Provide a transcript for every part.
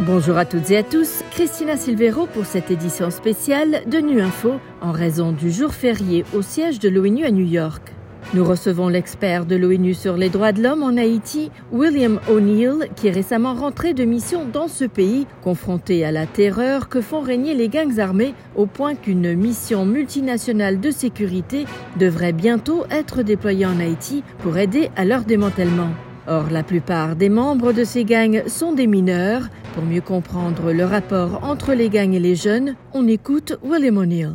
Bonjour à toutes et à tous, Christina Silvero pour cette édition spéciale de Nu Info en raison du jour férié au siège de l'ONU à New York. Nous recevons l'expert de l'ONU sur les droits de l'homme en Haïti, William O'Neill, qui est récemment rentré de mission dans ce pays, confronté à la terreur que font régner les gangs armés, au point qu'une mission multinationale de sécurité devrait bientôt être déployée en Haïti pour aider à leur démantèlement. Or, la plupart des membres de ces gangs sont des mineurs. Pour mieux comprendre le rapport entre les gangs et les jeunes, on écoute William O'Neill.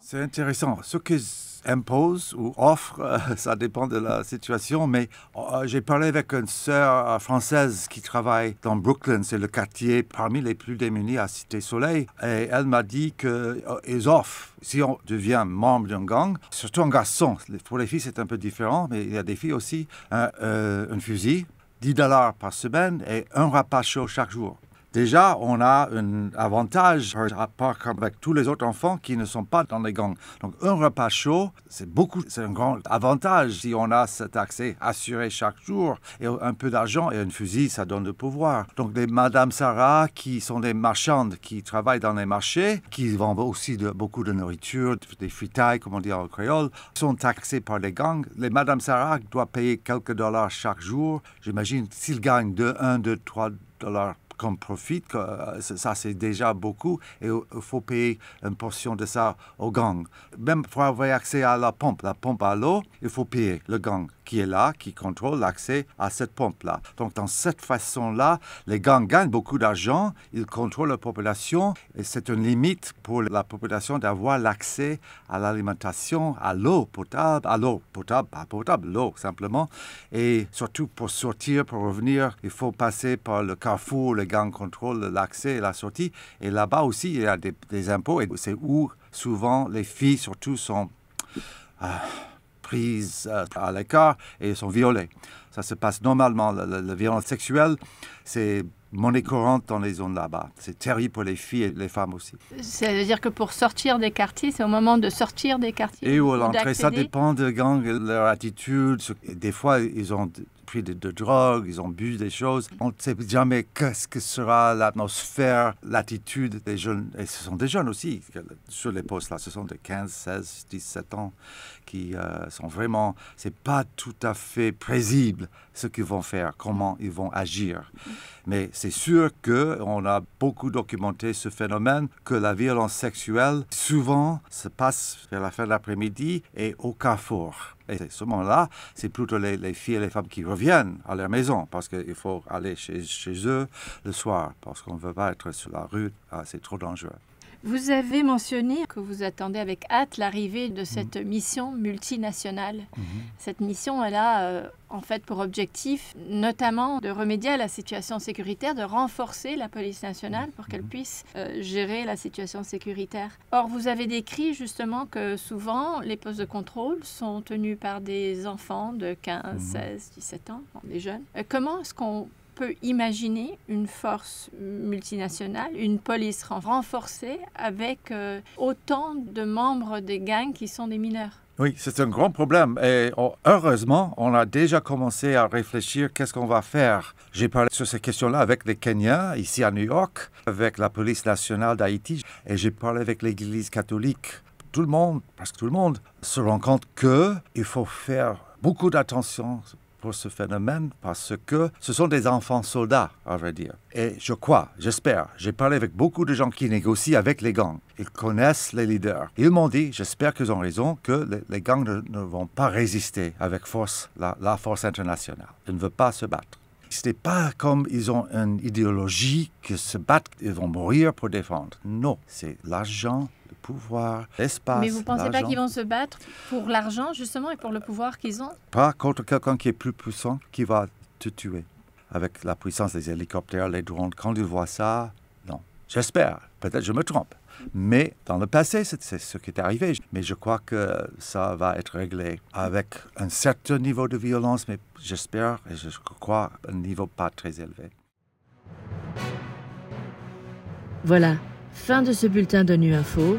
C'est intéressant. Ce qu'ils imposent ou offrent, euh, ça dépend de la situation. Mais euh, j'ai parlé avec une sœur euh, française qui travaille dans Brooklyn. C'est le quartier parmi les plus démunis à Cité Soleil. Et elle m'a dit qu'ils offrent, si on devient membre d'un gang, surtout un garçon. Pour les filles, c'est un peu différent, mais il y a des filles aussi, un, un fusil, 10 dollars par semaine et un repas chaud chaque jour. Déjà, on a un avantage par rapport avec tous les autres enfants qui ne sont pas dans les gangs. Donc, un repas chaud, c'est beaucoup, c'est un grand avantage si on a cet accès assuré chaque jour. Et un peu d'argent et un fusil, ça donne le pouvoir. Donc, les Madame Sarah, qui sont des marchandes, qui travaillent dans les marchés, qui vendent aussi beaucoup de nourriture, des fritailles, comme on dit en créole, sont taxés par les gangs. Les Madame Sarah doivent payer quelques dollars chaque jour. J'imagine, s'ils gagnent de 1, 2, 3 dollars qu'on profite, euh, ça c'est déjà beaucoup et il faut payer une portion de ça au gang. Même pour avoir accès à la pompe, la pompe à l'eau, il faut payer le gang qui est là, qui contrôle l'accès à cette pompe-là. Donc, dans cette façon-là, les gangs gagnent beaucoup d'argent, ils contrôlent la population et c'est une limite pour la population d'avoir l'accès à l'alimentation, à l'eau potable, à l'eau potable, pas potable, l'eau simplement. Et surtout pour sortir, pour revenir, il faut passer par le carrefour, les gangs contrôlent l'accès et la sortie. Et là-bas aussi, il y a des, impôts et c'est où souvent les filles surtout sont... Ah, prises euh, à l'écart et sont violées. Ça se passe normalement. La, violence sexuelle, c'est monnaie courante dans les zones là-bas. C'est terrible pour les filles et les femmes aussi. Ça veut dire que pour sortir des quartiers, c'est au moment de sortir des quartiers Et où l'entrée, ça dépend de gangs, leur attitude. Des fois, ils ont pris de, de, drogue, ils ont bu des choses. On ne sait jamais qu'est-ce que sera l'atmosphère, l'attitude des jeunes. Et ce sont des jeunes aussi sur les postes là. Ce sont des 15, 16, 17 ans qui euh, sont vraiment. C'est pas tout à fait prévisible ce qu'ils vont faire, comment ils vont agir. Mais c'est sûr qu'on a beaucoup documenté ce phénomène que la violence sexuelle souvent se passe vers la fin de l'après-midi et au carrefour. Et à ce moment-là, c'est plutôt les, filles et les femmes qui reviennent à leur maison parce qu'il faut aller chez, chez, eux le soir parce qu'on ne veut pas être sur la rue. Ah, c'est trop dangereux. Vous avez mentionné que vous attendez avec hâte l'arrivée de cette mhm. mission multinationale. Mhm. Cette mission, elle a euh, en fait pour objectif notamment de remédier à la situation sécuritaire, de renforcer la police nationale pour qu'elle mhm. puisse euh, gérer la situation sécuritaire. Or, vous avez décrit justement que souvent les postes de contrôle sont tenus par des enfants de 15, 16, 17 ans, des jeunes. Euh, comment est-ce qu'on peut imaginer une force multinationale, une police renforcée avec euh, autant de membres des gangs qui sont des mineurs? Oui, c'est un grand problème. Et heureusement, on a déjà commencé à réfléchir qu'est-ce qu'on va faire. J'ai parlé sur ces questions-là avec les Kenyans ici à New York, avec la police nationale d'Haïti, et j'ai parlé avec l'Église catholique. Tout le monde, parce que tout le monde se rend compte qu'il faut faire beaucoup d'attention ce phénomène parce que ce sont des enfants soldats, à vrai dire. Et je crois, j'espère, j'ai parlé avec beaucoup de gens qui négocient avec les gangs. Ils connaissent les leaders. Ils m'ont dit, j'espère qu'ils ont raison, que les, gangs ne, vont pas résister avec force, la, la force internationale. Ils ne veulent pas se battre. Ce n'est pas comme ils ont une idéologie que se battent, ils vont mourir pour défendre. Non, c'est l'argent, pouvoir, l'espace. Mais vous ne pensez pas qu'ils vont se battre pour l'argent, justement, et pour le pouvoir qu'ils ont? Pas contre quelqu'un qui est plus puissant, qui va te tuer. Avec la puissance des hélicoptères, les drones, quand ils voient ça, non. J'espère. Peut-être je me trompe. Mais dans le passé, c'est ce qui est arrivé. Mais je crois que ça va être réglé avec un certain niveau de violence, mais j'espère et je crois un niveau pas très élevé. Voilà, fin de ce bulletin de Nu Info.